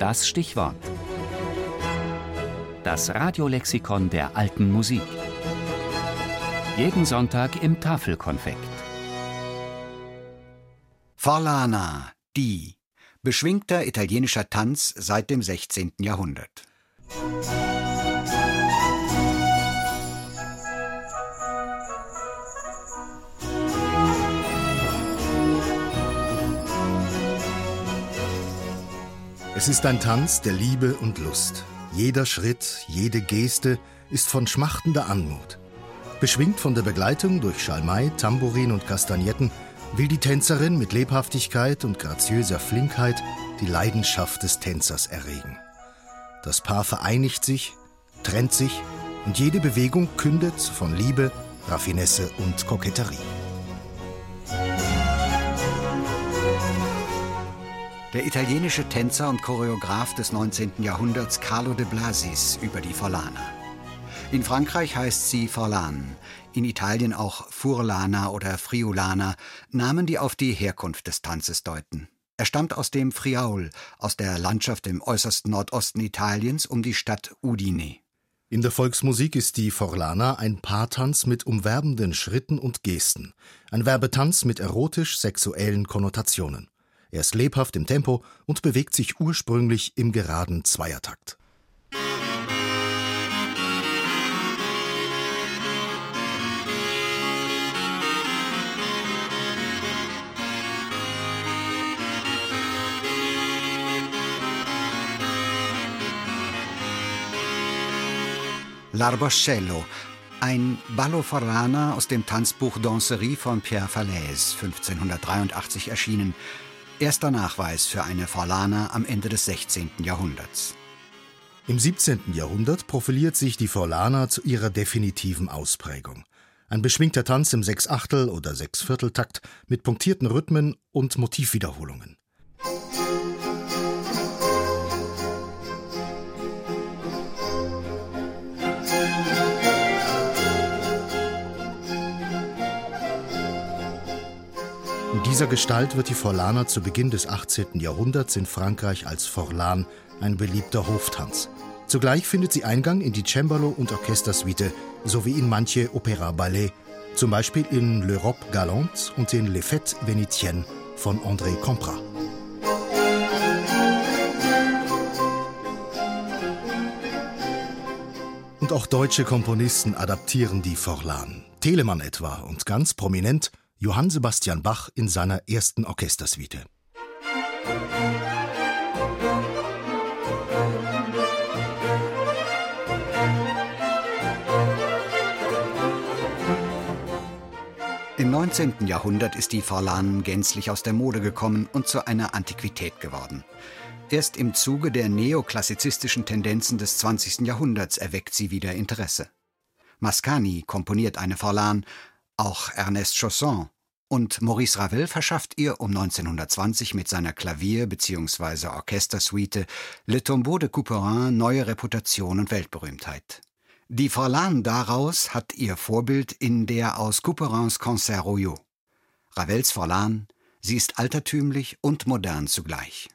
das Stichwort. Das Radiolexikon der alten Musik. Jeden Sonntag im Tafelkonfekt. Forlana, die. Beschwingter italienischer Tanz seit dem 16. Jahrhundert. Es ist ein Tanz der Liebe und Lust. Jeder Schritt, jede Geste ist von schmachtender Anmut. Beschwingt von der Begleitung durch Schalmei, Tambourin und Kastagnetten will die Tänzerin mit Lebhaftigkeit und graziöser Flinkheit die Leidenschaft des Tänzers erregen. Das Paar vereinigt sich, trennt sich und jede Bewegung kündet von Liebe, Raffinesse und Koketterie. Der italienische Tänzer und Choreograf des 19. Jahrhunderts Carlo de Blasis über die Forlana. In Frankreich heißt sie Forlan, in Italien auch Furlana oder Friulana, Namen, die auf die Herkunft des Tanzes deuten. Er stammt aus dem Friaul, aus der Landschaft im äußersten Nordosten Italiens um die Stadt Udine. In der Volksmusik ist die Forlana ein Paartanz mit umwerbenden Schritten und Gesten, ein Werbetanz mit erotisch-sexuellen Konnotationen. Er ist lebhaft im Tempo und bewegt sich ursprünglich im geraden Zweiertakt. L'Arboscello, ein Ballo Forlana aus dem Tanzbuch Danserie von Pierre Falaise, 1583 erschienen, Erster Nachweis für eine Forlana am Ende des 16. Jahrhunderts. Im 17. Jahrhundert profiliert sich die Forlana zu ihrer definitiven Ausprägung. Ein beschwingter Tanz im Sechsachtel- oder Sechsvierteltakt mit punktierten Rhythmen und Motivwiederholungen. Dieser Gestalt wird die Forlana zu Beginn des 18. Jahrhunderts in Frankreich als Forlan ein beliebter Hoftanz. Zugleich findet sie Eingang in die Cembalo- und Orchestersuite sowie in manche Opera-Ballett, zum Beispiel in L'Europe Galante und in Les Fêtes Vénitiennes von André Comprat. Und auch deutsche Komponisten adaptieren die Forlan. Telemann etwa und ganz prominent Johann Sebastian Bach in seiner ersten Orchestersuite. Im 19. Jahrhundert ist die Forlan gänzlich aus der Mode gekommen und zu einer Antiquität geworden. Erst im Zuge der neoklassizistischen Tendenzen des 20. Jahrhunderts erweckt sie wieder Interesse. Mascagni komponiert eine Forlan, auch Ernest Chausson und Maurice Ravel verschafft ihr um 1920 mit seiner Klavier- bzw. Orchestersuite Le Tombeau de Couperin neue Reputation und Weltberühmtheit. Die Forlan daraus hat ihr Vorbild in der aus Couperins Concert Royaux. Ravels Forlan, sie ist altertümlich und modern zugleich.